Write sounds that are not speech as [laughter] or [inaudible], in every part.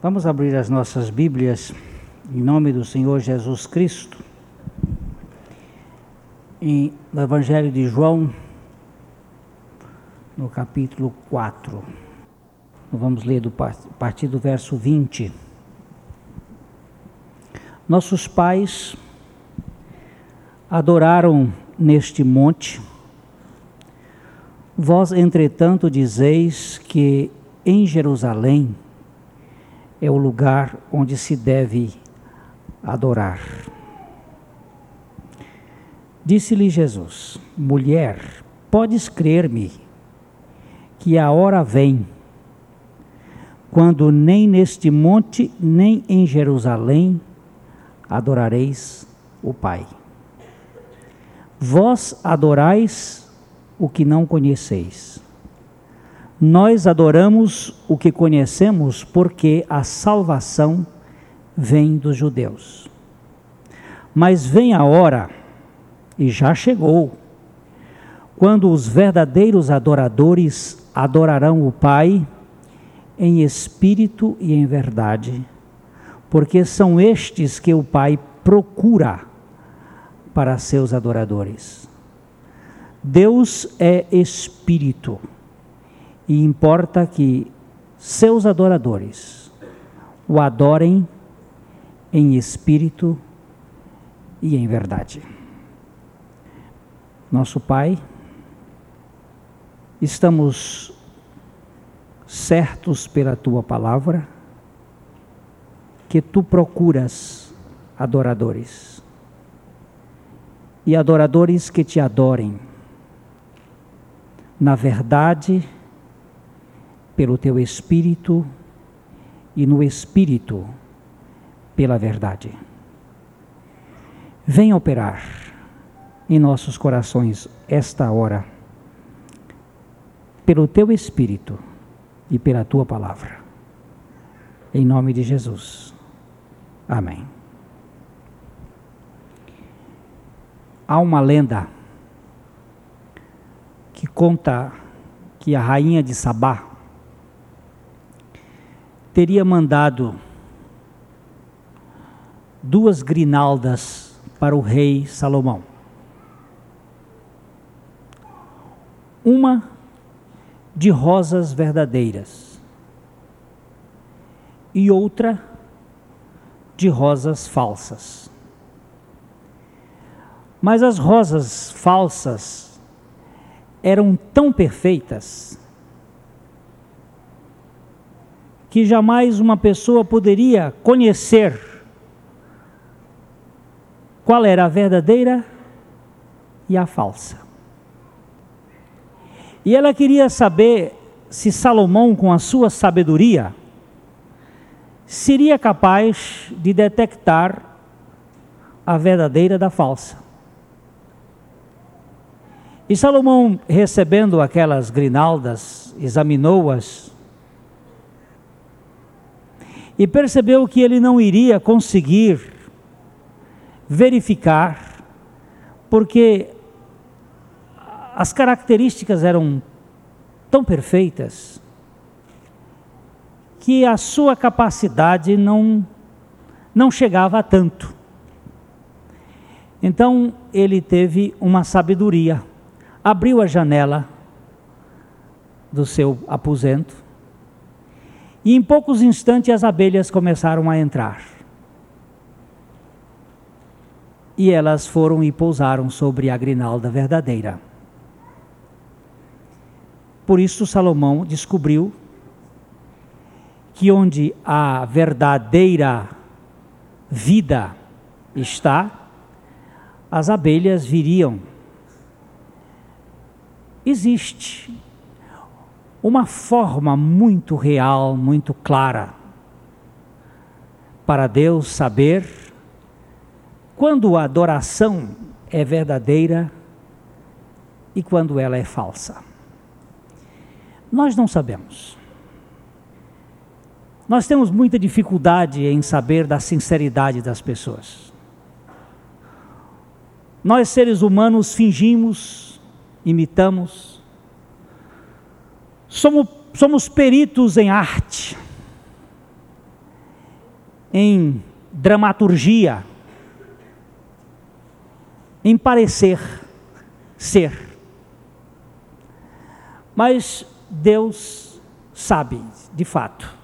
Vamos abrir as nossas Bíblias em nome do Senhor Jesus Cristo. Em, no Evangelho de João, no capítulo 4. Vamos ler do, partir do verso 20. Nossos pais adoraram neste monte. Vós, entretanto, dizeis que em Jerusalém é o lugar onde se deve adorar. Disse-lhe Jesus: Mulher, podes crer-me que a hora vem quando nem neste monte, nem em Jerusalém adorareis o Pai. Vós adorais o que não conheceis. Nós adoramos o que conhecemos porque a salvação vem dos judeus. Mas vem a hora, e já chegou, quando os verdadeiros adoradores adorarão o Pai em espírito e em verdade, porque são estes que o Pai procura para seus adoradores. Deus é espírito e importa que seus adoradores o adorem em espírito e em verdade. Nosso Pai, estamos certos pela tua palavra que tu procuras adoradores e adoradores que te adorem na verdade pelo teu espírito e no espírito pela verdade. Vem operar em nossos corações esta hora, pelo teu espírito e pela tua palavra. Em nome de Jesus. Amém. Há uma lenda que conta que a rainha de Sabá teria mandado duas grinaldas para o rei Salomão. Uma de rosas verdadeiras e outra de rosas falsas. Mas as rosas falsas eram tão perfeitas que jamais uma pessoa poderia conhecer qual era a verdadeira e a falsa. E ela queria saber se Salomão, com a sua sabedoria, seria capaz de detectar a verdadeira da falsa. E Salomão, recebendo aquelas grinaldas, examinou-as e percebeu que ele não iria conseguir verificar, porque as características eram tão perfeitas que a sua capacidade não não chegava a tanto. Então ele teve uma sabedoria, abriu a janela do seu aposento e em poucos instantes as abelhas começaram a entrar. E elas foram e pousaram sobre a grinalda verdadeira. Por isso Salomão descobriu que onde a verdadeira vida está, as abelhas viriam. Existe uma forma muito real, muito clara, para Deus saber quando a adoração é verdadeira e quando ela é falsa. Nós não sabemos. Nós temos muita dificuldade em saber da sinceridade das pessoas. Nós, seres humanos, fingimos, imitamos, Somos, somos peritos em arte. em dramaturgia, em parecer ser. Mas Deus sabe, de fato,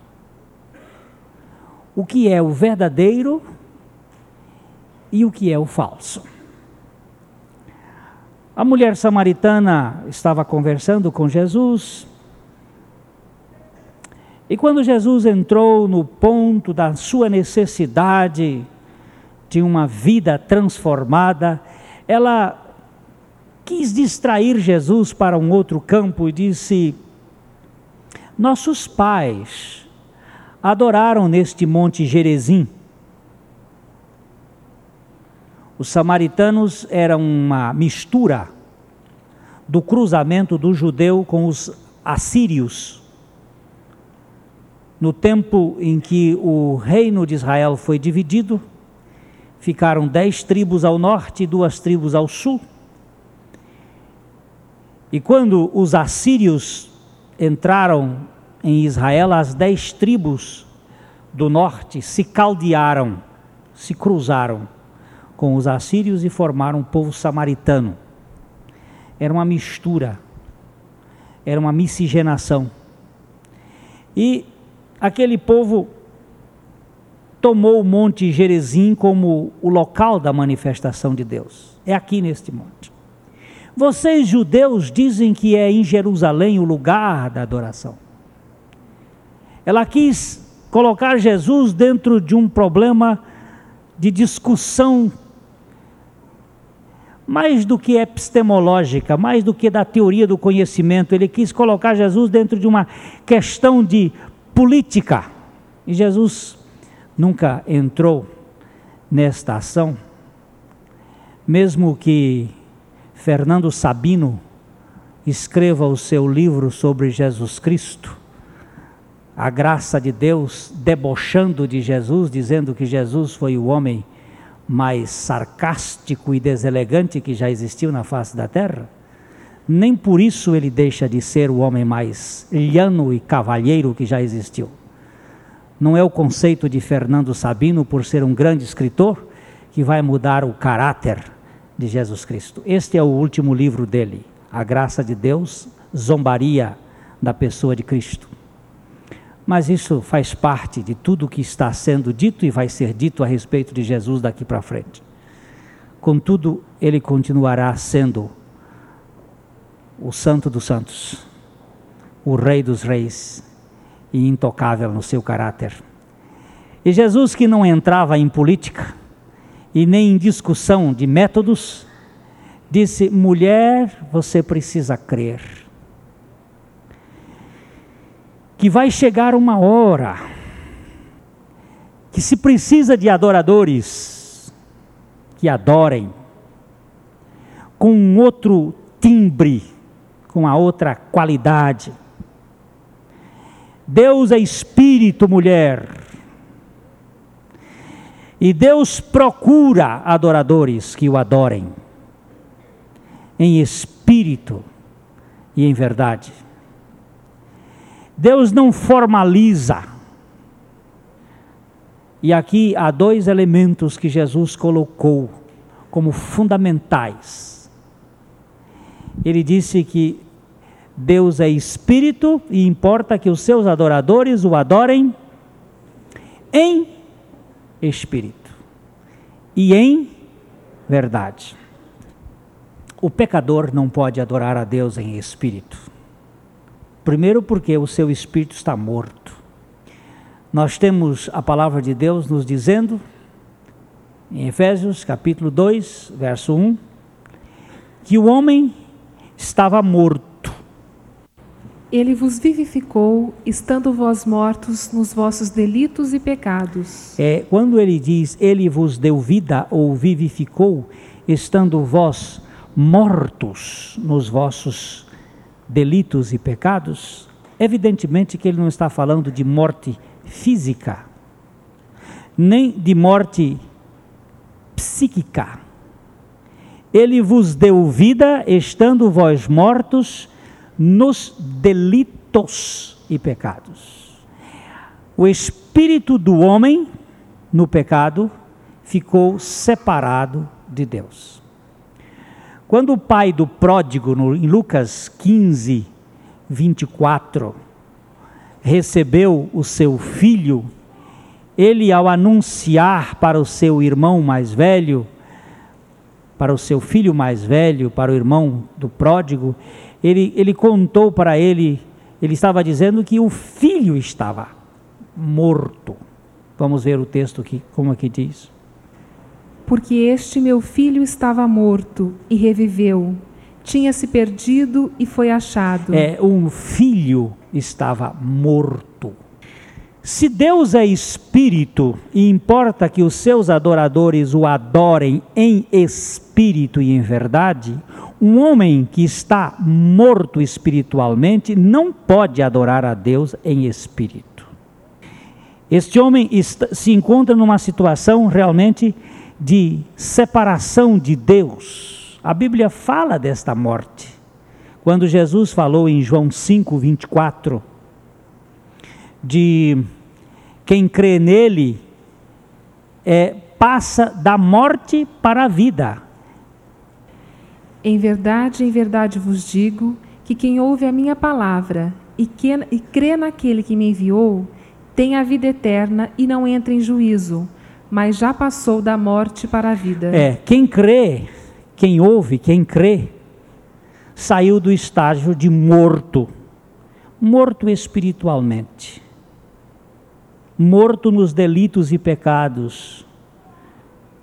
o que é o verdadeiro e o que é o falso. A mulher samaritana estava conversando com Jesus. E quando Jesus entrou no ponto da sua necessidade de uma vida transformada, ela quis distrair Jesus para um outro campo e disse: Nossos pais adoraram neste monte Gerezim. Os samaritanos eram uma mistura do cruzamento do judeu com os assírios. No tempo em que o reino de Israel foi dividido, ficaram dez tribos ao norte e duas tribos ao sul. E quando os assírios entraram em Israel, as dez tribos do norte se caldearam, se cruzaram com os assírios e formaram um povo samaritano. Era uma mistura, era uma miscigenação. E aquele povo tomou o Monte Gerezim como o local da manifestação de Deus. É aqui neste monte. Vocês judeus dizem que é em Jerusalém o lugar da adoração. Ela quis colocar Jesus dentro de um problema de discussão mais do que epistemológica, mais do que da teoria do conhecimento, ele quis colocar Jesus dentro de uma questão de política. E Jesus nunca entrou nesta ação, mesmo que Fernando Sabino escreva o seu livro sobre Jesus Cristo, a graça de Deus, debochando de Jesus, dizendo que Jesus foi o homem mais sarcástico e deselegante que já existiu na face da terra, nem por isso ele deixa de ser o homem mais llano e cavalheiro que já existiu. Não é o conceito de Fernando Sabino, por ser um grande escritor, que vai mudar o caráter de Jesus Cristo. Este é o último livro dele, A Graça de Deus, Zombaria da Pessoa de Cristo. Mas isso faz parte de tudo o que está sendo dito e vai ser dito a respeito de Jesus daqui para frente. Contudo, ele continuará sendo o Santo dos Santos, o Rei dos Reis e intocável no seu caráter. E Jesus, que não entrava em política, e nem em discussão de métodos, disse: mulher, você precisa crer. Que vai chegar uma hora que se precisa de adoradores que adorem com um outro timbre, com a outra qualidade. Deus é espírito, mulher. E Deus procura adoradores que o adorem, em espírito e em verdade. Deus não formaliza. E aqui há dois elementos que Jesus colocou como fundamentais. Ele disse que Deus é espírito e importa que os seus adoradores o adorem em espírito e em verdade. O pecador não pode adorar a Deus em espírito. Primeiro, porque o seu espírito está morto. Nós temos a palavra de Deus nos dizendo, em Efésios capítulo 2, verso 1, que o homem estava morto ele vos vivificou, estando vós mortos nos vossos delitos e pecados. É, quando ele diz, ele vos deu vida ou vivificou, estando vós mortos nos vossos delitos e pecados, evidentemente que ele não está falando de morte física, nem de morte psíquica. Ele vos deu vida, estando vós mortos nos delitos e pecados. O espírito do homem no pecado, ficou separado de Deus. Quando o pai do pródigo, em Lucas 15, 24, recebeu o seu filho, ele, ao anunciar para o seu irmão mais velho, para o seu filho mais velho, para o irmão do pródigo, ele, ele contou para ele, ele estava dizendo que o filho estava morto. Vamos ver o texto aqui, como aqui diz porque este meu filho estava morto e reviveu, tinha se perdido e foi achado. É, um filho estava morto. Se Deus é espírito e importa que os seus adoradores o adorem em espírito e em verdade, um homem que está morto espiritualmente não pode adorar a Deus em espírito. Este homem se encontra numa situação realmente de separação de Deus. A Bíblia fala desta morte. Quando Jesus falou em João 5, 24, de quem crê nele é, passa da morte para a vida. Em verdade, em verdade vos digo que quem ouve a minha palavra e, que, e crê naquele que me enviou tem a vida eterna e não entra em juízo, mas já passou da morte para a vida. É, quem crê, quem ouve, quem crê, saiu do estágio de morto, morto espiritualmente, morto nos delitos e pecados,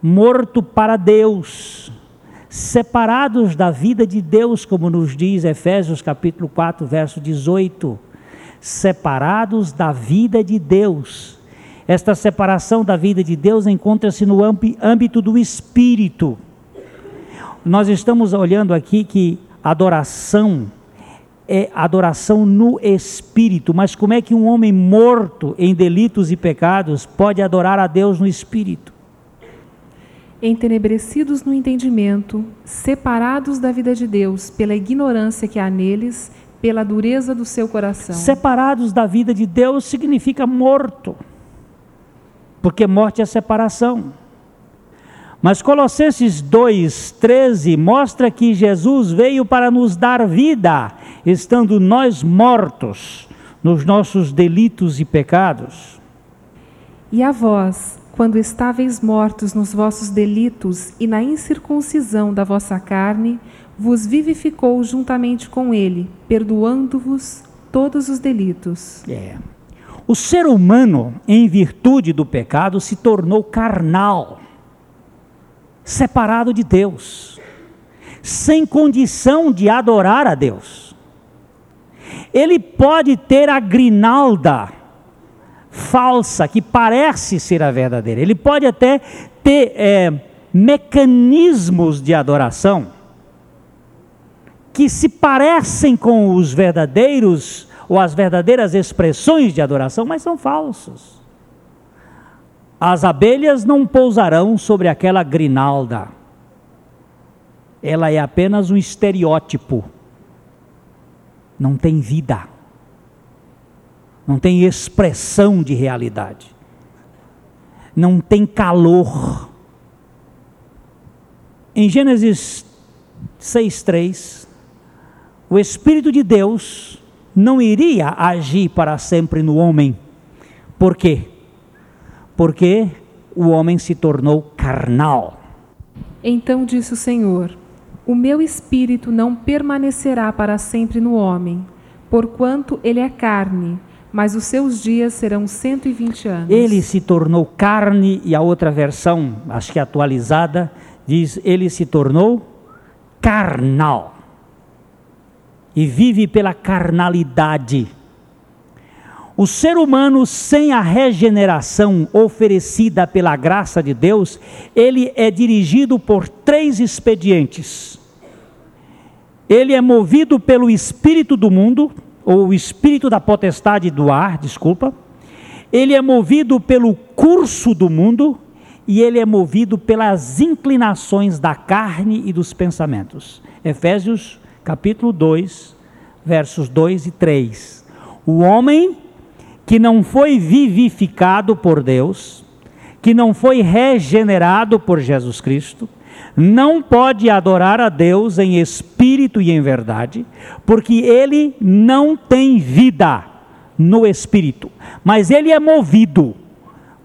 morto para Deus, separados da vida de Deus, como nos diz Efésios capítulo 4, verso 18, separados da vida de Deus esta separação da vida de Deus encontra-se no âmbito do espírito. Nós estamos olhando aqui que adoração é adoração no espírito, mas como é que um homem morto em delitos e pecados pode adorar a Deus no espírito? Entenebrecidos no entendimento, separados da vida de Deus pela ignorância que há neles, pela dureza do seu coração. Separados da vida de Deus significa morto porque morte é separação. Mas Colossenses 2,13 mostra que Jesus veio para nos dar vida, estando nós mortos nos nossos delitos e pecados. E a vós, quando estáveis mortos nos vossos delitos e na incircuncisão da vossa carne, vos vivificou juntamente com ele, perdoando-vos todos os delitos. É. O ser humano, em virtude do pecado, se tornou carnal, separado de Deus, sem condição de adorar a Deus. Ele pode ter a grinalda falsa, que parece ser a verdadeira, ele pode até ter é, mecanismos de adoração que se parecem com os verdadeiros ou as verdadeiras expressões de adoração, mas são falsos. As abelhas não pousarão sobre aquela grinalda. Ela é apenas um estereótipo. Não tem vida. Não tem expressão de realidade. Não tem calor. Em Gênesis 6:3, o espírito de Deus não iria agir para sempre no homem. Por quê? Porque o homem se tornou carnal. Então disse o Senhor: O meu espírito não permanecerá para sempre no homem, porquanto ele é carne, mas os seus dias serão 120 anos. Ele se tornou carne, e a outra versão, acho que atualizada, diz: ele se tornou carnal e vive pela carnalidade. O ser humano, sem a regeneração oferecida pela graça de Deus, ele é dirigido por três expedientes. Ele é movido pelo espírito do mundo, ou o espírito da potestade do ar, desculpa. Ele é movido pelo curso do mundo e ele é movido pelas inclinações da carne e dos pensamentos. Efésios capítulo 2, versos 2 e 3. O homem que não foi vivificado por Deus, que não foi regenerado por Jesus Cristo, não pode adorar a Deus em espírito e em verdade, porque ele não tem vida no espírito, mas ele é movido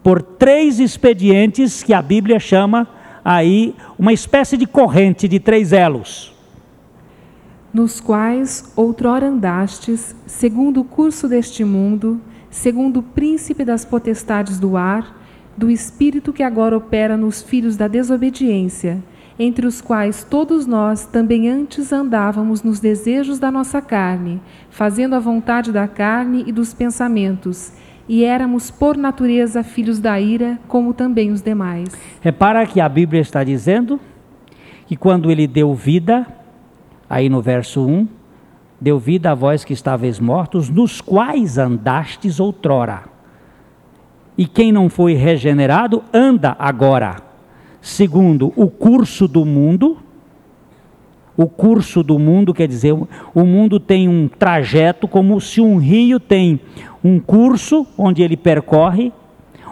por três expedientes que a Bíblia chama aí uma espécie de corrente de três elos. Nos quais outrora andastes, segundo o curso deste mundo, segundo o príncipe das potestades do ar, do espírito que agora opera nos filhos da desobediência, entre os quais todos nós também antes andávamos nos desejos da nossa carne, fazendo a vontade da carne e dos pensamentos, e éramos por natureza filhos da ira, como também os demais. Repara que a Bíblia está dizendo que quando ele deu vida, aí no verso 1, deu vida a vós que estáveis mortos, nos quais andastes outrora. E quem não foi regenerado, anda agora, segundo o curso do mundo. O curso do mundo quer dizer, o mundo tem um trajeto como se um rio tem um curso onde ele percorre,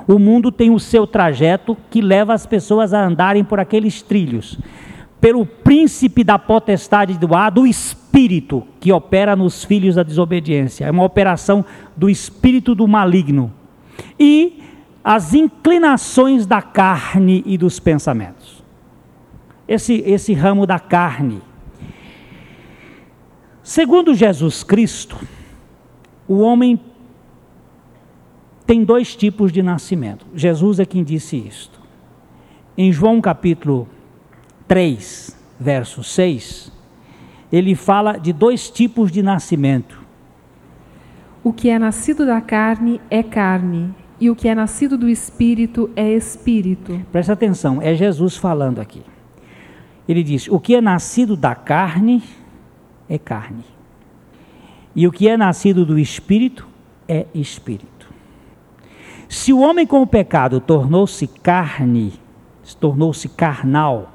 o mundo tem o seu trajeto que leva as pessoas a andarem por aqueles trilhos. Pelo príncipe da potestade do ar, do espírito que opera nos filhos da desobediência. É uma operação do espírito do maligno. E as inclinações da carne e dos pensamentos. Esse, esse ramo da carne. Segundo Jesus Cristo, o homem tem dois tipos de nascimento. Jesus é quem disse isto. Em João capítulo 3, verso 6, ele fala de dois tipos de nascimento. O que é nascido da carne é carne, e o que é nascido do espírito é espírito. Presta atenção, é Jesus falando aqui. Ele diz: O que é nascido da carne é carne, e o que é nascido do espírito é espírito. Se o homem com o pecado tornou-se carne, tornou-se carnal,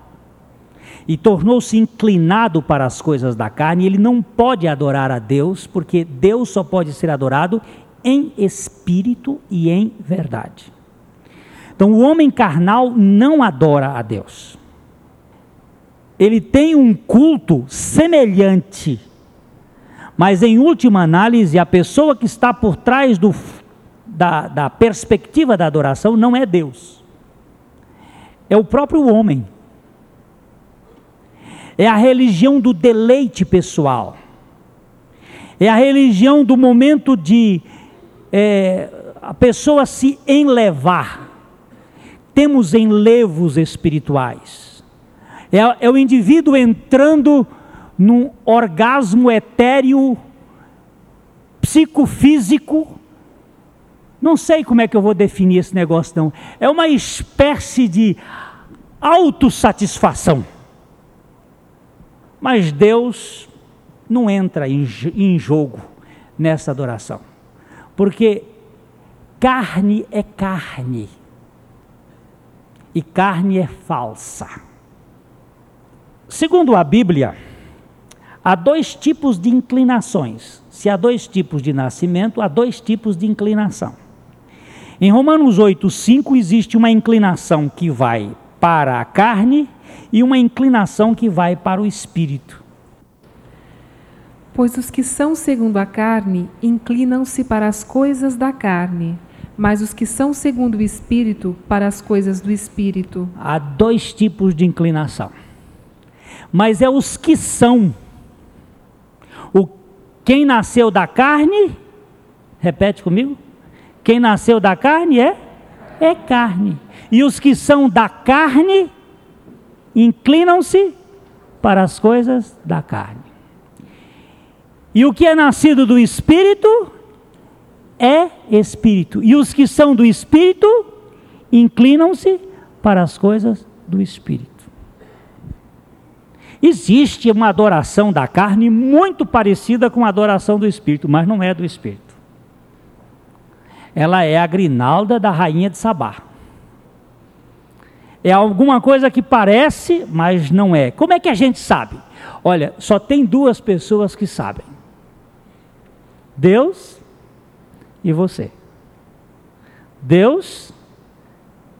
e tornou-se inclinado para as coisas da carne, ele não pode adorar a Deus, porque Deus só pode ser adorado em espírito e em verdade. Então, o homem carnal não adora a Deus. Ele tem um culto semelhante, mas em última análise, a pessoa que está por trás do da, da perspectiva da adoração não é Deus, é o próprio homem. É a religião do deleite pessoal. É a religião do momento de é, a pessoa se enlevar. Temos enlevos espirituais. É, é o indivíduo entrando num orgasmo etéreo, psicofísico, não sei como é que eu vou definir esse negócio, não. É uma espécie de autossatisfação. Mas Deus não entra em, jogo nessa adoração. Porque carne é carne. E carne é falsa. Segundo a Bíblia, há dois tipos de inclinações. Se há dois tipos de nascimento, há dois tipos de inclinação. Em Romanos 8, 5 existe uma inclinação que vai para a carne e uma inclinação que vai para o espírito. Pois os que são segundo a carne inclinam-se para as coisas da carne, mas os que são segundo o espírito para as coisas do espírito. Há dois tipos de inclinação. Mas é os que são. O quem nasceu da carne, repete comigo quem nasceu da carne é é carne. E os que são da carne inclinam-se para as coisas da carne. E o que é nascido do espírito é espírito. E os que são do espírito inclinam-se para as coisas do espírito. Existe uma adoração da carne muito parecida com a adoração do espírito, mas não é do espírito ela é a grinalda da rainha de Sabá. É alguma coisa que parece, mas não é. Como é que a gente sabe? Olha, só tem duas pessoas que sabem: Deus e você. Deus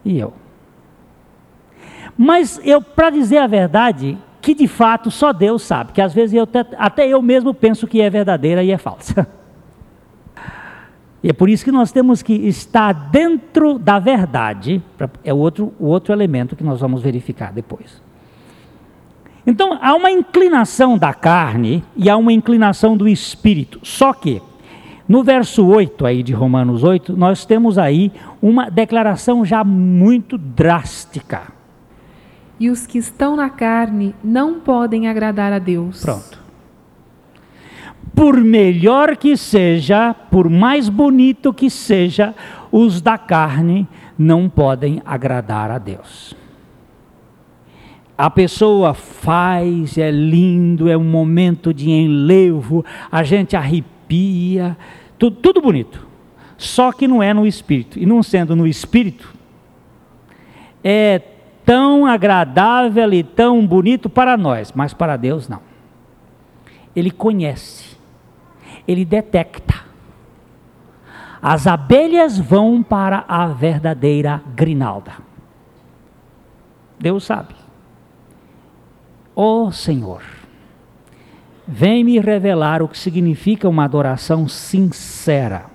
e eu. Mas eu, para dizer a verdade, que de fato só Deus sabe, que às vezes eu até, até eu mesmo penso que é verdadeira e é falsa. [laughs] E é por isso que nós temos que estar dentro da verdade, é o outro, o outro elemento que nós vamos verificar depois. Então, há uma inclinação da carne e há uma inclinação do espírito. Só que, no verso 8 aí de Romanos 8, nós temos aí uma declaração já muito drástica. E os que estão na carne não podem agradar a Deus. Pronto. Por melhor que seja, por mais bonito que seja, os da carne não podem agradar a Deus a pessoa faz, é lindo, é um momento de enlevo, a gente arrepia, tudo, tudo bonito. Só que não é no espírito. E não sendo no espírito, é tão agradável e tão bonito para nós, mas para Deus não. Ele conhece, ele detecta. As abelhas vão para a verdadeira grinalda. Deus sabe. Ó oh, Senhor, vem me revelar o que significa uma adoração sincera.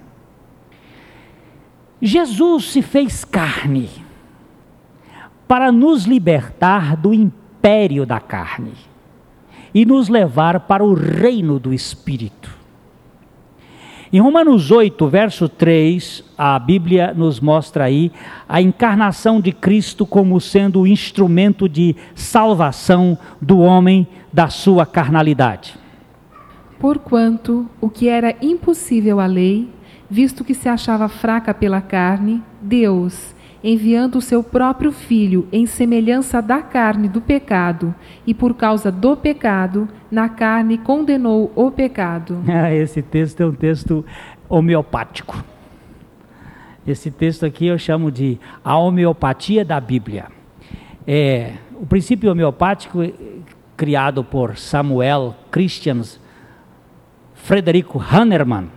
Jesus se fez carne para nos libertar do império da carne e nos levar para o reino do Espírito. Em Romanos 8, verso 3, a Bíblia nos mostra aí a encarnação de Cristo como sendo o instrumento de salvação do homem da sua carnalidade. Porquanto o que era impossível à lei, visto que se achava fraca pela carne, Deus, enviando o seu próprio Filho em semelhança da carne do pecado, e por causa do pecado, na carne condenou o pecado. [laughs] Ah, esse texto é um texto homeopático. Esse texto aqui eu chamo de a homeopatia da Bíblia. É, o princípio homeopático é criado por Samuel Christians Frederico Hannerman,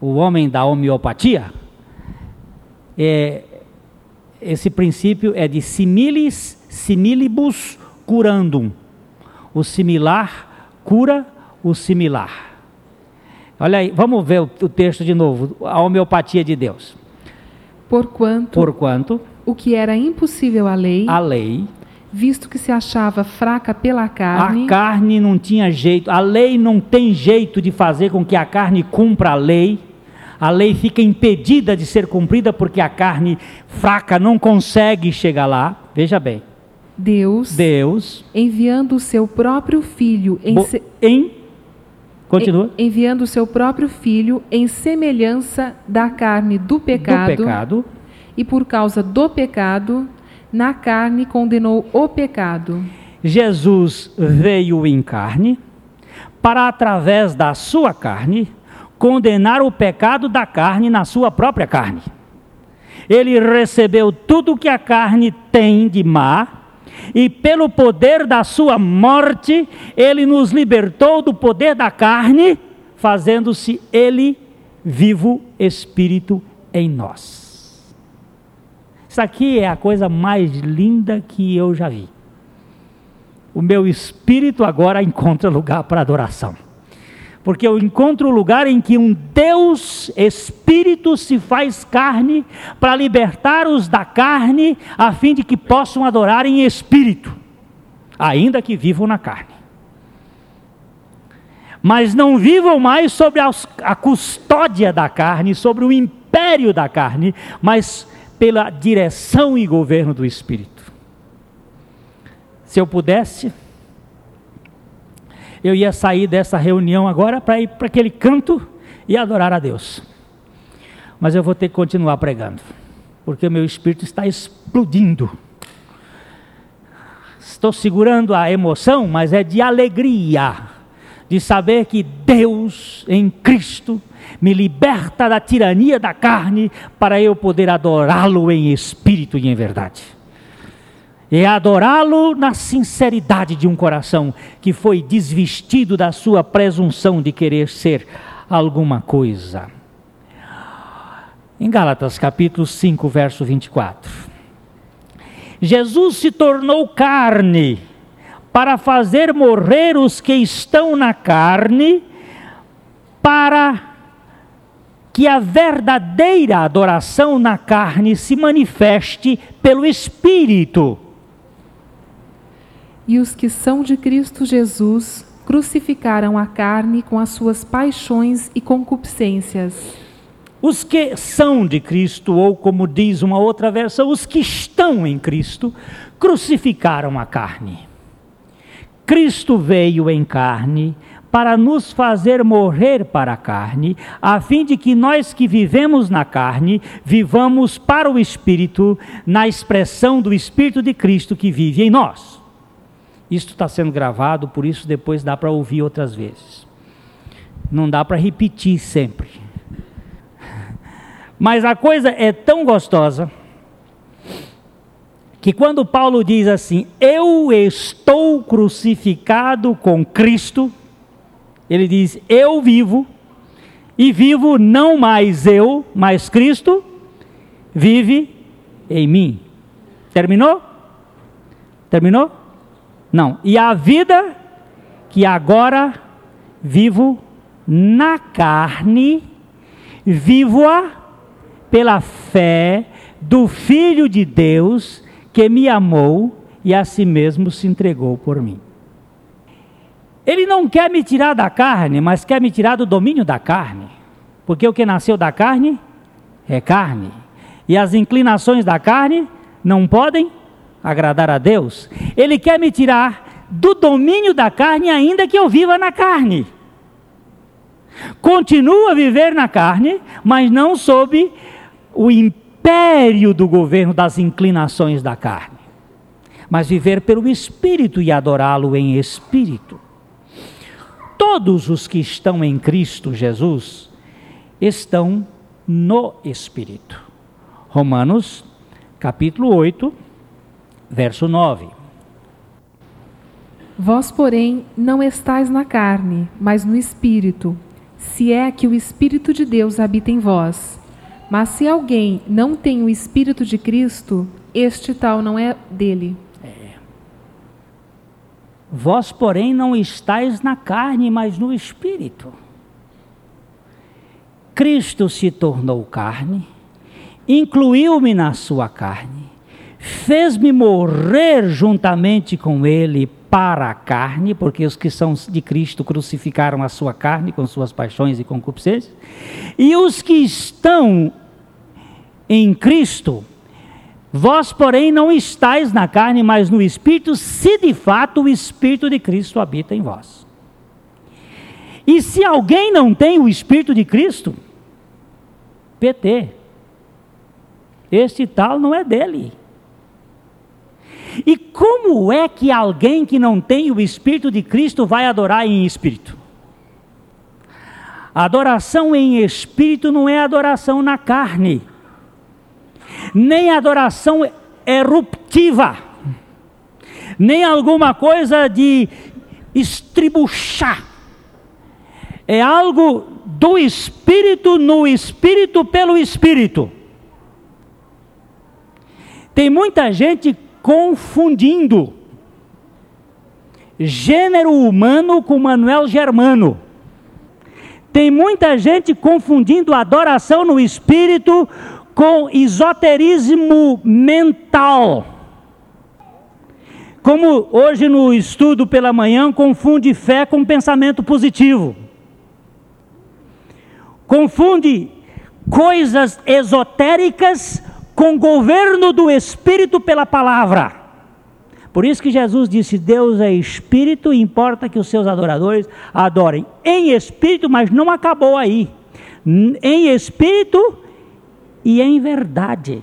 o homem da homeopatia, é, esse princípio é de similis, similibus curandum. O similar cura o similar. Olha aí, vamos ver o, texto de novo, a homeopatia de Deus. Porquanto, Porquanto o que era impossível à lei, a lei, visto que se achava fraca pela carne, a carne não tinha jeito, a lei não tem jeito de fazer com que a carne cumpra a lei a lei fica impedida de ser cumprida porque a carne fraca não consegue chegar lá. Veja bem. Deus, Deus enviando o seu próprio filho em, se... em continua enviando o seu próprio filho em semelhança da carne do pecado, do pecado e por causa do pecado na carne condenou o pecado. Jesus veio em carne para através da sua carne condenar o pecado da carne na sua própria carne. Ele recebeu tudo que a carne tem de má, e pelo poder da sua morte, ele nos libertou do poder da carne, fazendo-se ele vivo espírito em nós. Isso aqui é a coisa mais linda que eu já vi. O meu espírito agora encontra lugar para adoração porque eu encontro o lugar em que um Deus Espírito se faz carne para libertar os da carne, a fim de que possam adorar em espírito, ainda que vivam na carne. Mas não vivam mais sobre a custódia da carne, sobre o império da carne, mas pela direção e governo do Espírito. Se eu pudesse, eu ia sair dessa reunião agora para ir para aquele canto e adorar a Deus. Mas eu vou ter que continuar pregando, porque o meu espírito está explodindo. Estou segurando a emoção, mas é de alegria, de saber que Deus em Cristo me liberta da tirania da carne para eu poder adorá-lo em espírito e em verdade é adorá-lo na sinceridade de um coração que foi desvestido da sua presunção de querer ser alguma coisa. Em Gálatas capítulo 5, verso 24. Jesus se tornou carne para fazer morrer os que estão na carne, para que a verdadeira adoração na carne se manifeste pelo Espírito. E os que são de Cristo Jesus crucificaram a carne com as suas paixões e concupiscências. Os que são de Cristo, ou como diz uma outra versão, os que estão em Cristo, crucificaram a carne. Cristo veio em carne para nos fazer morrer para a carne, a fim de que nós que vivemos na carne, vivamos para o Espírito, na expressão do Espírito de Cristo que vive em nós. Isto está sendo gravado, por isso depois dá para ouvir outras vezes. Não dá para repetir sempre. [laughs] Mas a coisa é tão gostosa que quando Paulo diz assim: Eu estou crucificado com Cristo, ele diz: Eu vivo, e vivo não mais eu, mas Cristo vive em mim. Terminou? Terminou? Não. E a vida que agora vivo na carne, vivo-a pela fé do Filho de Deus que me amou e a si mesmo se entregou por mim. Ele não quer me tirar da carne, mas quer me tirar do domínio da carne. Porque o que nasceu da carne é carne. E as inclinações da carne não podem agradar a Deus. Ele quer me tirar do domínio da carne, ainda que eu viva na carne. Continua a viver na carne, mas não sob o império do governo das inclinações da carne, mas viver pelo Espírito e adorá-lo em espírito. Todos os que estão em Cristo Jesus estão no Espírito. Romanos, capítulo 8, verso 9. Vós, porém, não estáis na carne, mas no Espírito, se é que o Espírito de Deus habita em vós. Mas se alguém não tem o Espírito de Cristo, este tal não é dele. É. Vós, porém, não estáis na carne, mas no Espírito. Cristo se tornou carne, incluiu-me na sua carne, fez-me morrer juntamente com ele para a carne, porque os que são de Cristo crucificaram a sua carne com suas paixões e concupiscências, e os que estão em Cristo, vós, porém, não estáis na carne, mas no Espírito, se de fato o Espírito de Cristo habita em vós. E se alguém não tem o Espírito de Cristo, PT, este tal não é dele. E como é que alguém que não tem o Espírito de Cristo vai adorar em espírito? Adoração em espírito não é adoração na carne, nem adoração eruptiva, nem alguma coisa de estribuchar. É algo do espírito no espírito pelo espírito. Tem muita gente confundindo gênero humano com Manuel Germano. Tem muita gente confundindo adoração no espírito com esoterismo mental. Como hoje no estudo pela manhã confunde fé com pensamento positivo. Confunde coisas esotéricas com governo do Espírito pela palavra. Por isso que Jesus disse: Deus é Espírito, e importa que os seus adoradores adorem em Espírito, mas não acabou aí. Em Espírito e em verdade.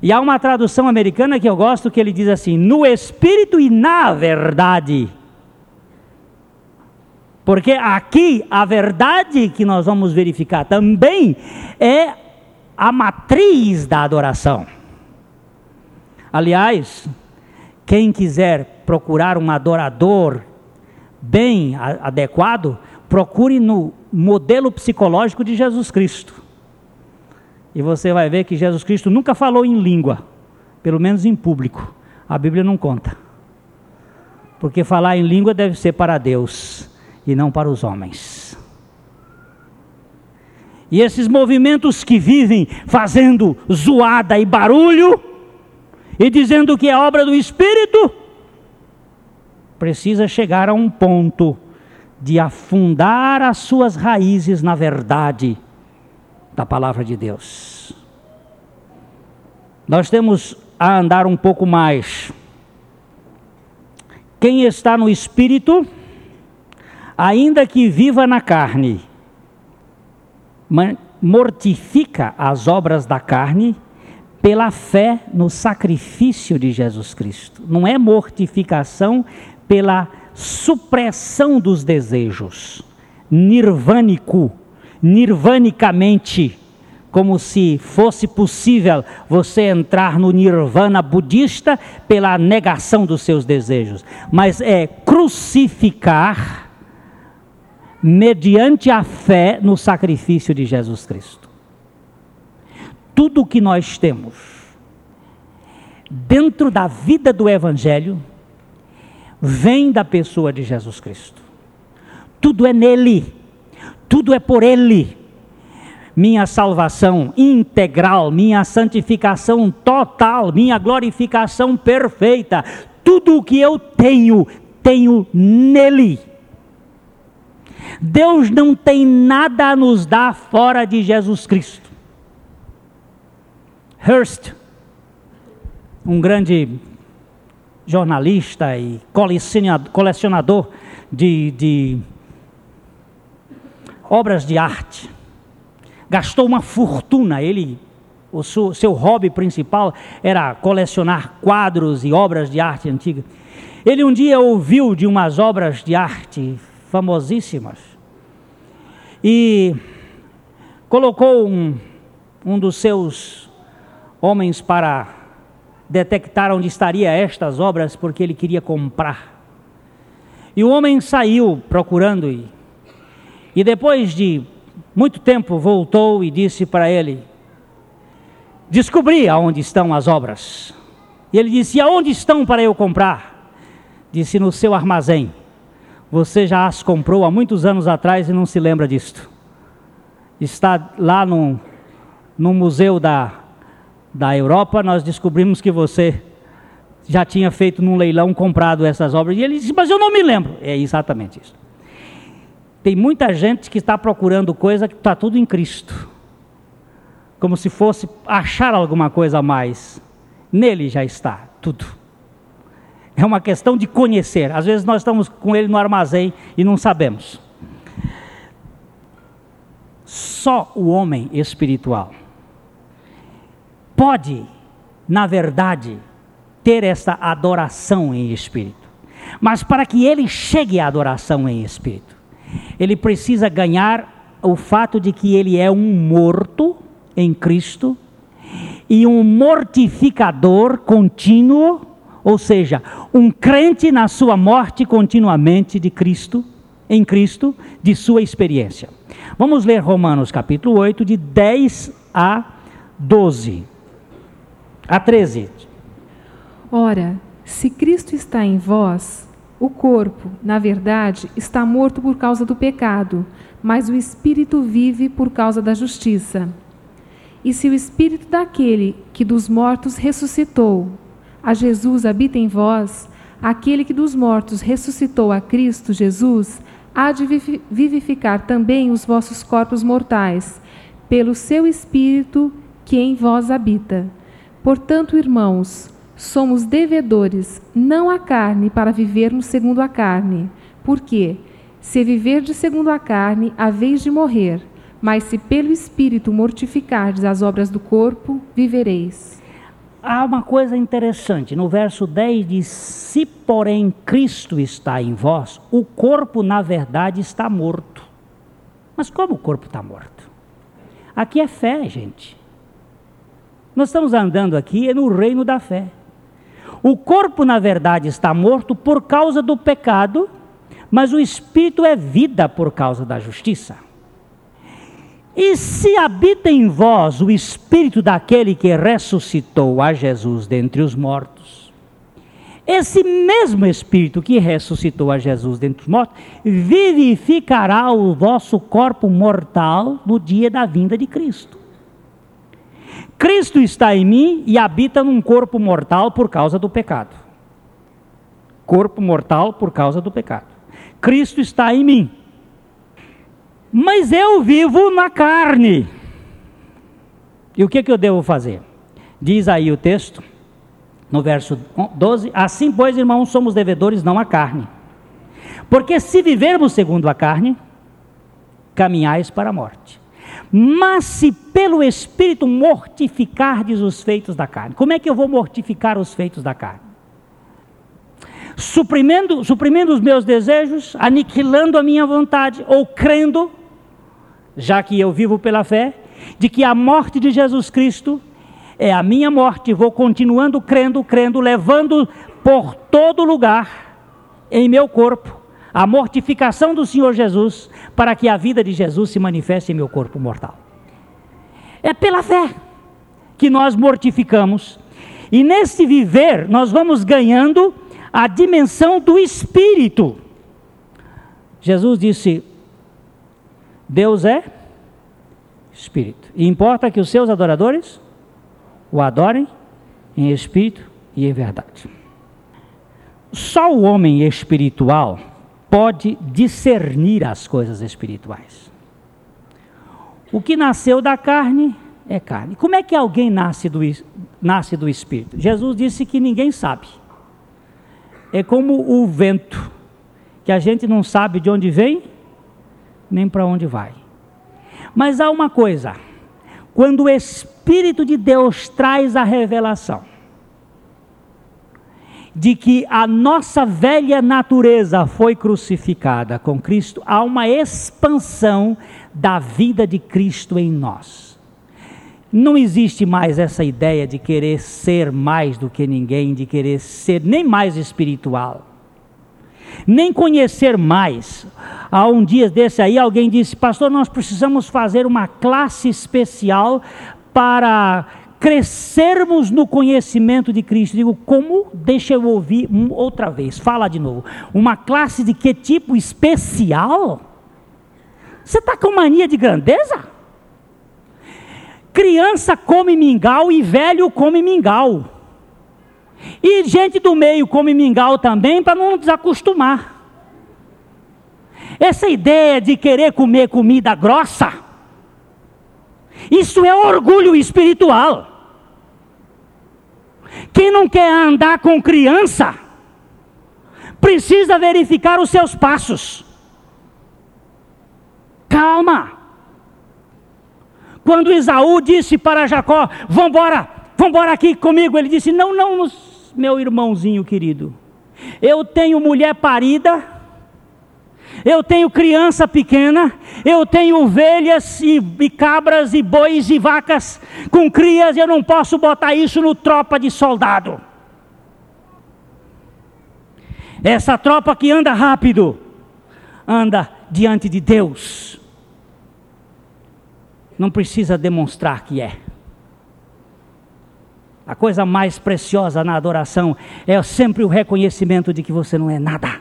E há uma tradução americana que eu gosto que ele diz assim: no Espírito e na verdade. Porque aqui a verdade que nós vamos verificar também é a matriz da adoração. Aliás, quem quiser procurar um adorador bem adequado, procure no modelo psicológico de Jesus Cristo. E você vai ver que Jesus Cristo nunca falou em língua, pelo menos em público. A Bíblia não conta. Porque falar em língua deve ser para Deus e não para os homens. E esses movimentos que vivem fazendo zoada e barulho e dizendo que é obra do Espírito, precisa chegar a um ponto de afundar as suas raízes na verdade da palavra de Deus. Nós temos a andar um pouco mais. Quem está no espírito, ainda que viva na carne, mortifica as obras da carne pela fé no sacrifício de Jesus Cristo. Não é mortificação pela supressão dos desejos. Nirvânico nirvanicamente, como se fosse possível você entrar no nirvana budista pela negação dos seus desejos, mas é crucificar mediante a fé no sacrifício de Jesus Cristo. Tudo o que nós temos dentro da vida do Evangelho vem da pessoa de Jesus Cristo. Tudo é nele tudo é por Ele. Minha salvação integral, minha santificação total, minha glorificação perfeita, tudo o que eu tenho, tenho nele. Deus não tem nada a nos dar fora de Jesus Cristo. Hearst, um grande jornalista e colecionador de, de obras de arte. Gastou uma fortuna. Ele, o seu, seu hobby principal era colecionar quadros e obras de arte antiga. Ele um dia ouviu de umas obras de arte famosíssimas e colocou um, um dos seus homens para detectar onde estaria estas obras, porque ele queria comprar. E o homem saiu procurando e e depois de muito tempo voltou e disse para ele: Descobri aonde estão as obras. E ele disse: Aonde estão para eu comprar? Disse: No seu armazém. Você já as comprou há muitos anos atrás e não se lembra disto. Está lá no, no museu da, da Europa, nós descobrimos que você já tinha feito num leilão comprado essas obras. E ele disse: Mas eu não me lembro. É exatamente isso. Tem muita gente que está procurando coisa que está tudo em Cristo. Como se fosse achar alguma coisa a mais. Nele já está tudo. É uma questão de conhecer. Às vezes nós estamos com ele no armazém e não sabemos. Só o homem espiritual pode, na verdade, ter essa adoração em espírito. Mas para que ele chegue à adoração em espírito, ele precisa ganhar o fato de que ele é um morto em Cristo e um mortificador contínuo, ou seja, um crente na sua morte continuamente de Cristo, em Cristo, de sua experiência. Vamos ler Romanos capítulo 8, de 10 a 12. A 13. Ora, se Cristo está em vós, o corpo, na verdade, está morto por causa do pecado, mas o espírito vive por causa da justiça. E se o espírito daquele que dos mortos ressuscitou, a Jesus habita em vós, aquele que dos mortos ressuscitou a Cristo Jesus, há de vivificar também os vossos corpos mortais, pelo seu espírito que em vós habita. Portanto, irmãos, somos devedores, não à carne, para vivermos segundo a carne. Porque, se viverdes segundo a carne, haveis de morrer, mas se pelo Espírito mortificardes as obras do corpo, vivereis. Há uma coisa interessante, no verso 10 diz: Se porém Cristo está em vós, o corpo na verdade está morto. Mas como o corpo está morto? Aqui é fé, gente. Nós estamos andando aqui no reino da fé. O corpo, na verdade, está morto por causa do pecado, mas o espírito é vida por causa da justiça. E se habita em vós o espírito daquele que ressuscitou a Jesus dentre os mortos, esse mesmo espírito que ressuscitou a Jesus dentre os mortos vivificará o vosso corpo mortal no dia da vinda de Cristo. Cristo está em mim e habita num corpo mortal por causa do pecado. Corpo mortal por causa do pecado. Cristo está em mim. Mas eu vivo na carne. E o que, que eu devo fazer? Diz aí o texto, no verso 12: Assim, pois, irmãos, somos devedores não à carne. Porque se vivermos segundo a carne, caminhais para a morte. Mas se pelo Espírito mortificardes os feitos da carne, como é que eu vou mortificar os feitos da carne? Suprimindo, suprimindo os meus desejos, aniquilando a minha vontade, ou crendo já que eu vivo pela fé, de que a morte de Jesus Cristo é a minha morte, vou continuando crendo, crendo, levando por todo lugar em meu corpo a mortificação do Senhor Jesus, para que a vida de Jesus se manifeste em meu corpo mortal. É pela fé que nós mortificamos, e nesse viver nós vamos ganhando a dimensão do espírito. Jesus disse: Deus é espírito. E importa que os seus adoradores o adorem em espírito e em verdade. Só o homem espiritual pode discernir as coisas espirituais. O que nasceu da carne é carne. Como é que alguém nasce do, nasce do espírito? Jesus disse que ninguém sabe. É como o vento, que a gente não sabe de onde vem nem para onde vai. Mas há uma coisa: quando o Espírito de Deus traz a revelação de que a nossa velha natureza foi crucificada com Cristo, há uma expansão da vida de Cristo em nós. Não existe mais essa ideia de querer ser mais do que ninguém, de querer ser nem mais espiritual nem conhecer mais. Há um dia desse aí, alguém disse, pastor, nós precisamos fazer uma classe especial para crescermos no conhecimento de Cristo. Digo, como? Deixa eu ouvir outra vez, fala de novo. Uma classe de que tipo especial? Você está com mania de grandeza? Criança come mingau e velho come mingau. E gente do meio come mingau também para não desacostumar. Essa ideia de querer comer comida grossa, isso é orgulho espiritual. Quem não quer andar com criança, precisa verificar os seus passos. Calma. Quando Isaú disse para Jacó: Vambora, vambora aqui comigo, ele disse: Não, não, meu irmãozinho querido, eu tenho mulher parida, eu tenho criança pequena, eu tenho ovelhas e, e, cabras e bois e vacas com crias, eu não posso botar isso no tropa de soldado. Essa tropa que anda rápido, anda diante de Deus. Não precisa demonstrar que é. A coisa mais preciosa na adoração é sempre o reconhecimento de que você não é nada.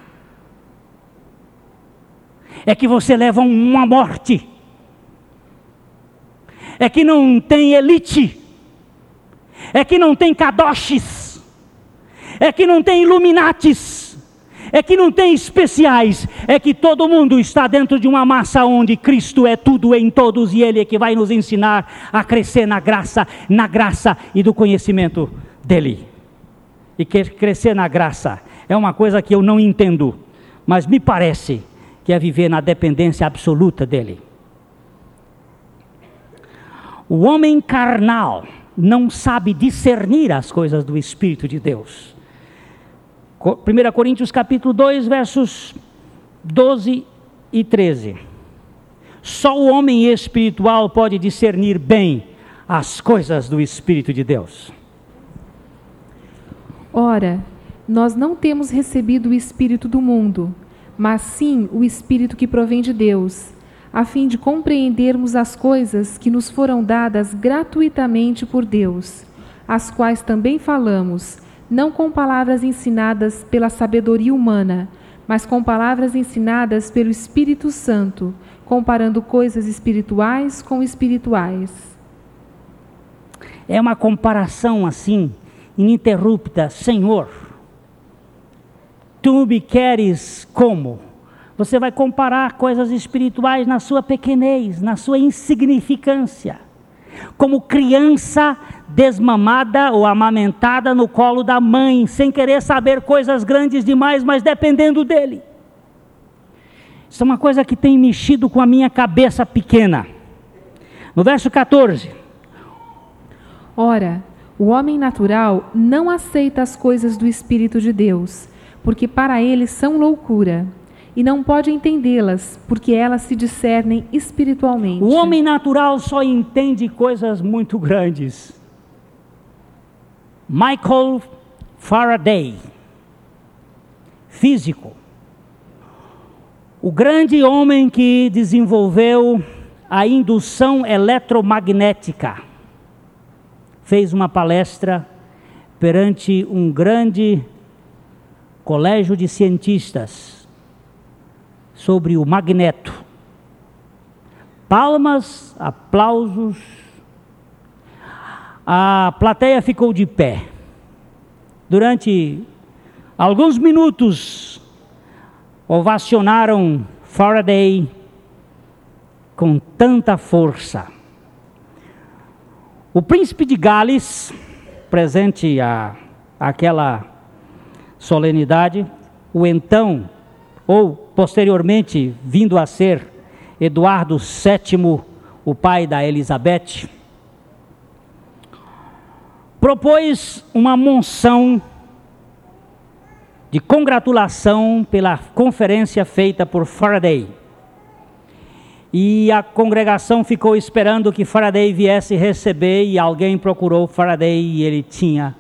É que você leva uma morte. É que não tem elite. É que não tem kadoshis. É que não tem iluminatis é que não tem especiais, é que todo mundo está dentro de uma massa onde Cristo é tudo em todos e Ele é que vai nos ensinar a crescer na graça, na graça e do conhecimento dEle. E que crescer na graça é uma coisa que eu não entendo, mas me parece que é viver na dependência absoluta dEle. O homem carnal não sabe discernir as coisas do Espírito de Deus. 1 Coríntios capítulo 2, versos 12 e 13. Só o homem espiritual pode discernir bem as coisas do Espírito de Deus. Ora, nós não temos recebido o Espírito do mundo, mas sim o Espírito que provém de Deus, a fim de compreendermos as coisas que nos foram dadas gratuitamente por Deus, as quais também falamos, não com palavras ensinadas pela sabedoria humana, mas com palavras ensinadas pelo Espírito Santo, comparando coisas espirituais com espirituais. É uma comparação assim, ininterrupta. Senhor, tu me queres como? Você vai comparar coisas espirituais na sua pequenez, na sua insignificância. Como criança desmamada ou amamentada no colo da mãe, sem querer saber coisas grandes demais, mas dependendo dele. Isso é uma coisa que tem mexido com a minha cabeça pequena. No verso 14. Ora, o homem natural não aceita as coisas do Espírito de Deus, porque para ele são loucura e não pode entendê-las, porque elas se discernem espiritualmente. O homem natural só entende coisas muito grandes. Michael Faraday, físico, o grande homem que desenvolveu a indução eletromagnética, fez uma palestra perante um grande colégio de cientistas sobre o magneto. Palmas, aplausos. A plateia ficou de pé. Durante alguns minutos, ovacionaram Faraday com tanta força. O príncipe de Gales, presente a aquela solenidade, o então ou posteriormente vindo a ser Eduardo VII, o pai da Elizabeth, propôs uma monção de congratulação pela conferência feita por Faraday. E a congregação ficou esperando que Faraday viesse receber e alguém procurou Faraday e ele tinha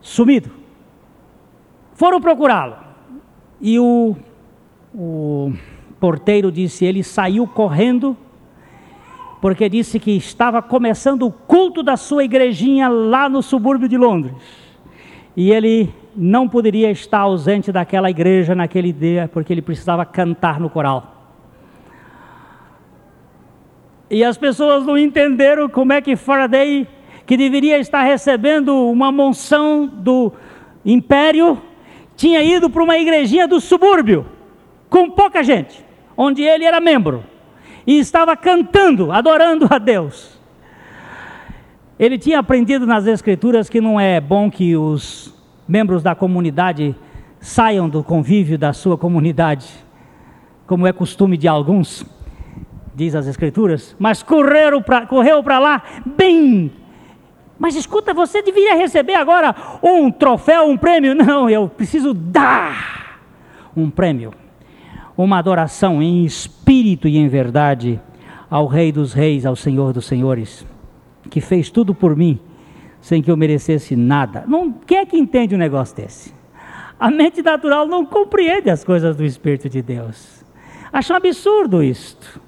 sumido. Foram procurá-lo. E o o porteiro disse, ele saiu correndo, porque disse que estava começando o culto da sua igrejinha lá no subúrbio de Londres. E ele não poderia estar ausente daquela igreja naquele dia, porque ele precisava cantar no coral. E as pessoas não entenderam como é que Faraday, que deveria estar recebendo uma monção do império, tinha ido para uma igrejinha do subúrbio com pouca gente, onde ele era membro, e estava cantando, adorando a Deus. Ele tinha aprendido nas Escrituras que não é bom que os membros da comunidade saiam do convívio da sua comunidade, como é costume de alguns, diz as Escrituras, mas correram pra, correu para lá bem. Mas escuta, você deveria receber agora um troféu, um prêmio. Não, eu preciso dar um prêmio uma adoração em espírito e em verdade ao Rei dos Reis, ao Senhor dos Senhores, que fez tudo por mim sem que eu merecesse nada. Não, quem é que entende um negócio desse? A mente natural não compreende as coisas do Espírito de Deus. Acho um absurdo isto.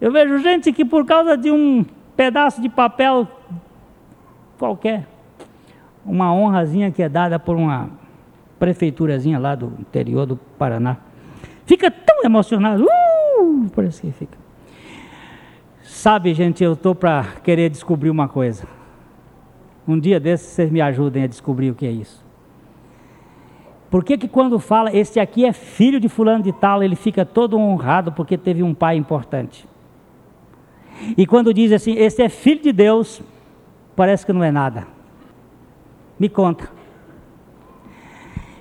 Eu vejo gente que por causa de um pedaço de papel qualquer, uma honrazinha que é dada por uma prefeiturazinha lá do interior do Paraná, Fica tão emocionado. Uh, parece que fica. Sabe, gente, eu estou para querer descobrir uma coisa. Um dia desses vocês me ajudem a descobrir o que é isso. Por que, que quando fala, este aqui é filho de fulano de tal, ele fica todo honrado porque teve um pai importante? E quando diz assim, este é filho de Deus, parece que não é nada. Me conta.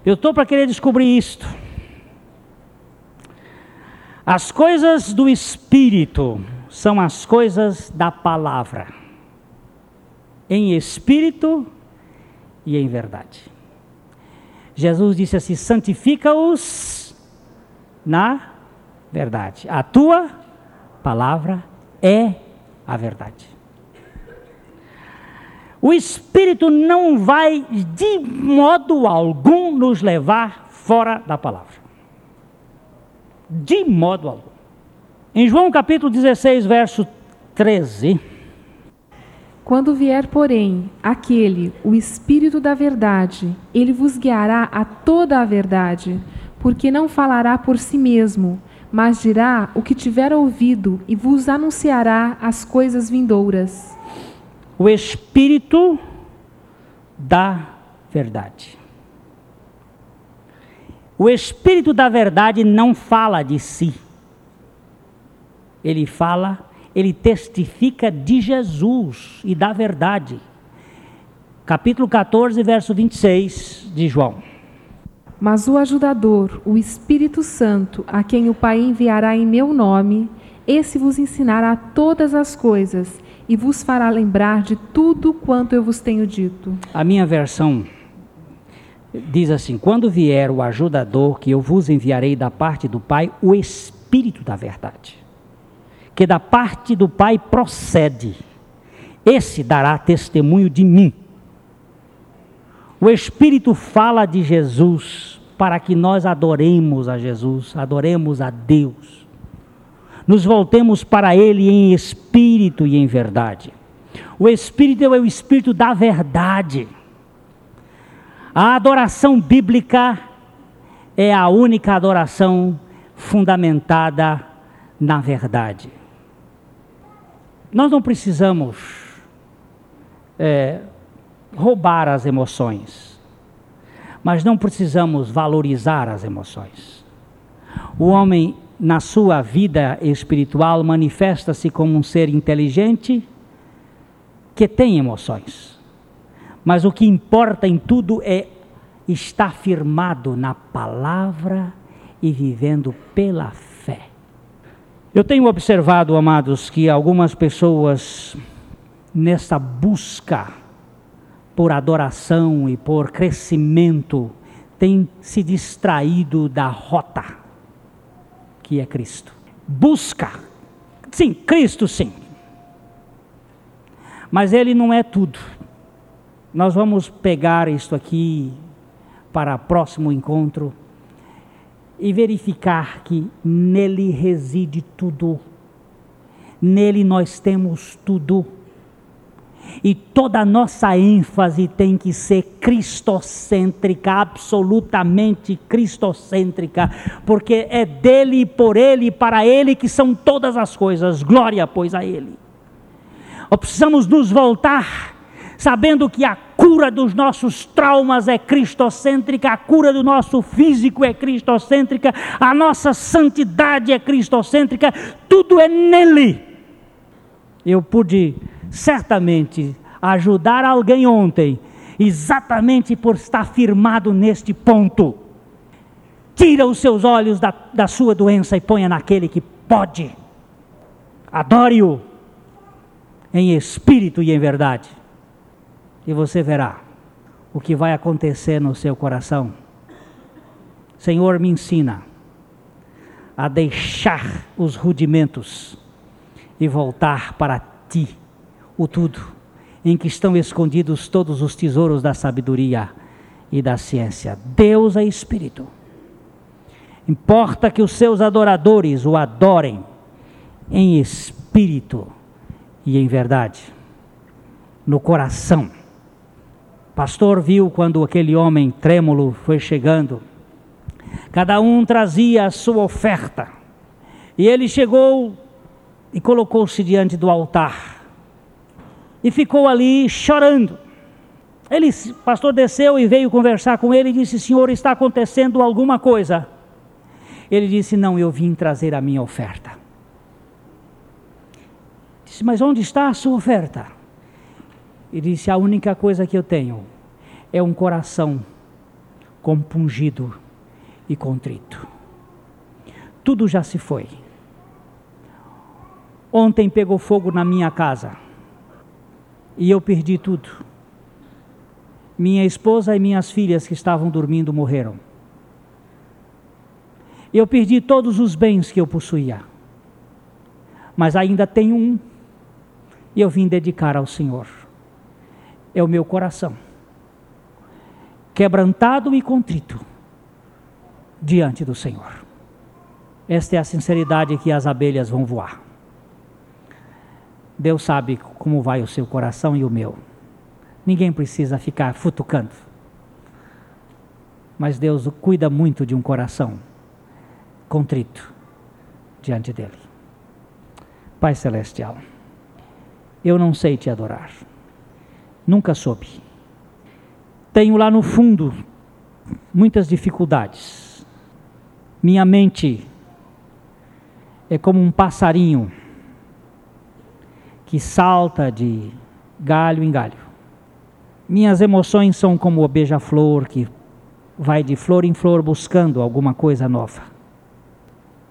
Eu estou para querer descobrir isto. As coisas do Espírito são as coisas da palavra, em espírito e em verdade. Jesus disse assim: santifica-os na verdade. A tua palavra é a verdade. O Espírito não vai de modo algum nos levar fora da palavra. De modo algum. Em João capítulo 16, verso 13. Quando vier, porém, aquele, o Espírito da Verdade, ele vos guiará a toda a verdade, porque não falará por si mesmo, mas dirá o que tiver ouvido e vos anunciará as coisas vindouras. O Espírito da Verdade. O Espírito da Verdade não fala de si. Ele fala ele testifica de Jesus e da verdade. Capítulo 14, verso 26 de João. Mas o ajudador, o Espírito Santo, a quem o Pai enviará em meu nome, esse vos ensinará todas as coisas e vos fará lembrar de tudo quanto eu vos tenho dito. A minha versão diz assim: Quando vier o ajudador que eu vos enviarei da parte do Pai, o Espírito da verdade que da parte do Pai procede. Esse dará testemunho de mim. O Espírito fala de Jesus para que nós adoremos a Jesus, adoremos a Deus. Nos voltemos para Ele em espírito e em verdade. O Espírito é o Espírito da verdade. A adoração bíblica é a única adoração fundamentada na verdade. Nós não precisamos é, roubar as emoções, mas não precisamos valorizar as emoções. O homem, na sua vida espiritual, manifesta-se como um ser inteligente que tem emoções. Mas o que importa em tudo é estar firmado na palavra e vivendo pela fé eu tenho observado, amados, que algumas pessoas, nessa busca por adoração e por crescimento, têm se distraído da rota, que é Cristo. Busca, sim, Cristo sim. Mas Ele não é tudo. Nós vamos pegar isto aqui para o próximo encontro e verificar que nele reside tudo. Nele nós temos tudo. E toda a nossa ênfase tem que ser cristocêntrica, absolutamente cristocêntrica, porque é dele, por ele e para ele que são todas as coisas. Glória, pois, a ele. precisamos nos voltar sabendo que a cura dos nossos traumas é cristocêntrica, a cura do nosso físico é cristocêntrica, a nossa santidade é cristocêntrica, tudo é nele. Eu pude certamente ajudar alguém ontem, exatamente por estar firmado neste ponto. Tira os seus olhos da, da sua doença e ponha naquele que pode. Adore-o em espírito e em verdade e você verá o que vai acontecer no seu coração. Senhor, me ensina a deixar os rudimentos e voltar para ti, o tudo, em que estão escondidos todos os tesouros da sabedoria e da ciência. Deus é Espírito. Importa que os seus adoradores o adorem em espírito e em verdade, no coração pastor viu quando aquele homem trêmulo foi chegando. Cada um trazia a sua oferta. E ele chegou e colocou-se diante do altar. E ficou ali chorando. Ele, pastor desceu e veio conversar com ele e disse: Senhor, está acontecendo alguma coisa? Ele disse: Não, eu vim trazer a minha oferta. Disse: Mas onde está a sua oferta? E disse: A única coisa que eu tenho é um coração compungido e contrito. Tudo já se foi. Ontem pegou fogo na minha casa e eu perdi tudo. Minha esposa e minhas filhas que estavam dormindo morreram. Eu perdi todos os bens que eu possuía. Mas ainda tenho um e eu vim dedicar ao Senhor é o meu coração, quebrantado e contrito diante do Senhor. Esta é a sinceridade que as abelhas vão voar. Deus sabe como vai o seu coração e o meu. Ninguém precisa ficar futucando. Mas Deus cuida muito de um coração contrito diante dele. Pai Celestial, eu não sei te adorar. Nunca soube. Tenho lá no fundo muitas dificuldades. Minha mente é como um passarinho que salta de galho em galho. Minhas emoções são como o beija-flor que vai de flor em flor buscando alguma coisa nova.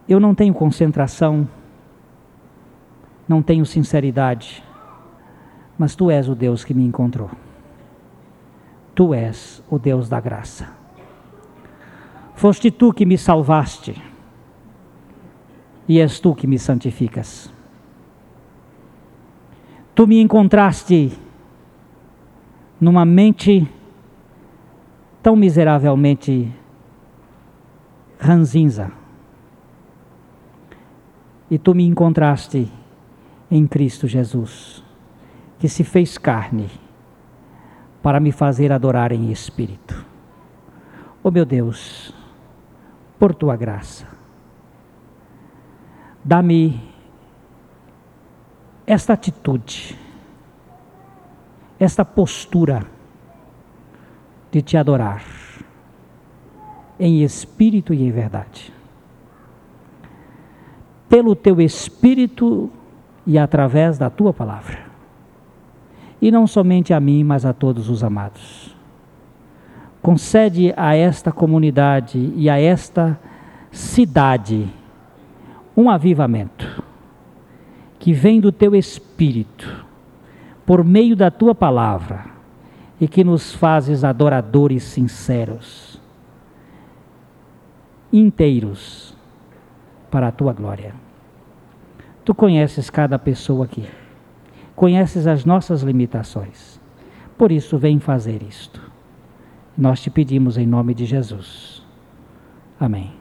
Eu não tenho concentração, não tenho sinceridade, mas tu és o Deus que me encontrou. Tu és o Deus da graça. Foste tu que me salvaste, e és tu que me santificas. Tu me encontraste numa mente tão miseravelmente ranzinza e tu me encontraste em Cristo Jesus, que se fez carne para me fazer adorar em espírito. Oh meu Deus, por tua graça, dá-me esta atitude, esta postura de te adorar em espírito e em verdade pelo teu espírito e através da tua palavra. E não somente a mim, mas a todos os amados. Concede a esta comunidade e a esta cidade um avivamento que vem do teu espírito, por meio da tua palavra, e que nos fazes adoradores sinceros, inteiros para a tua glória. Tu conheces cada pessoa aqui, conheces as nossas limitações, por isso vem fazer isto. Nós te pedimos em nome de Jesus. Amém.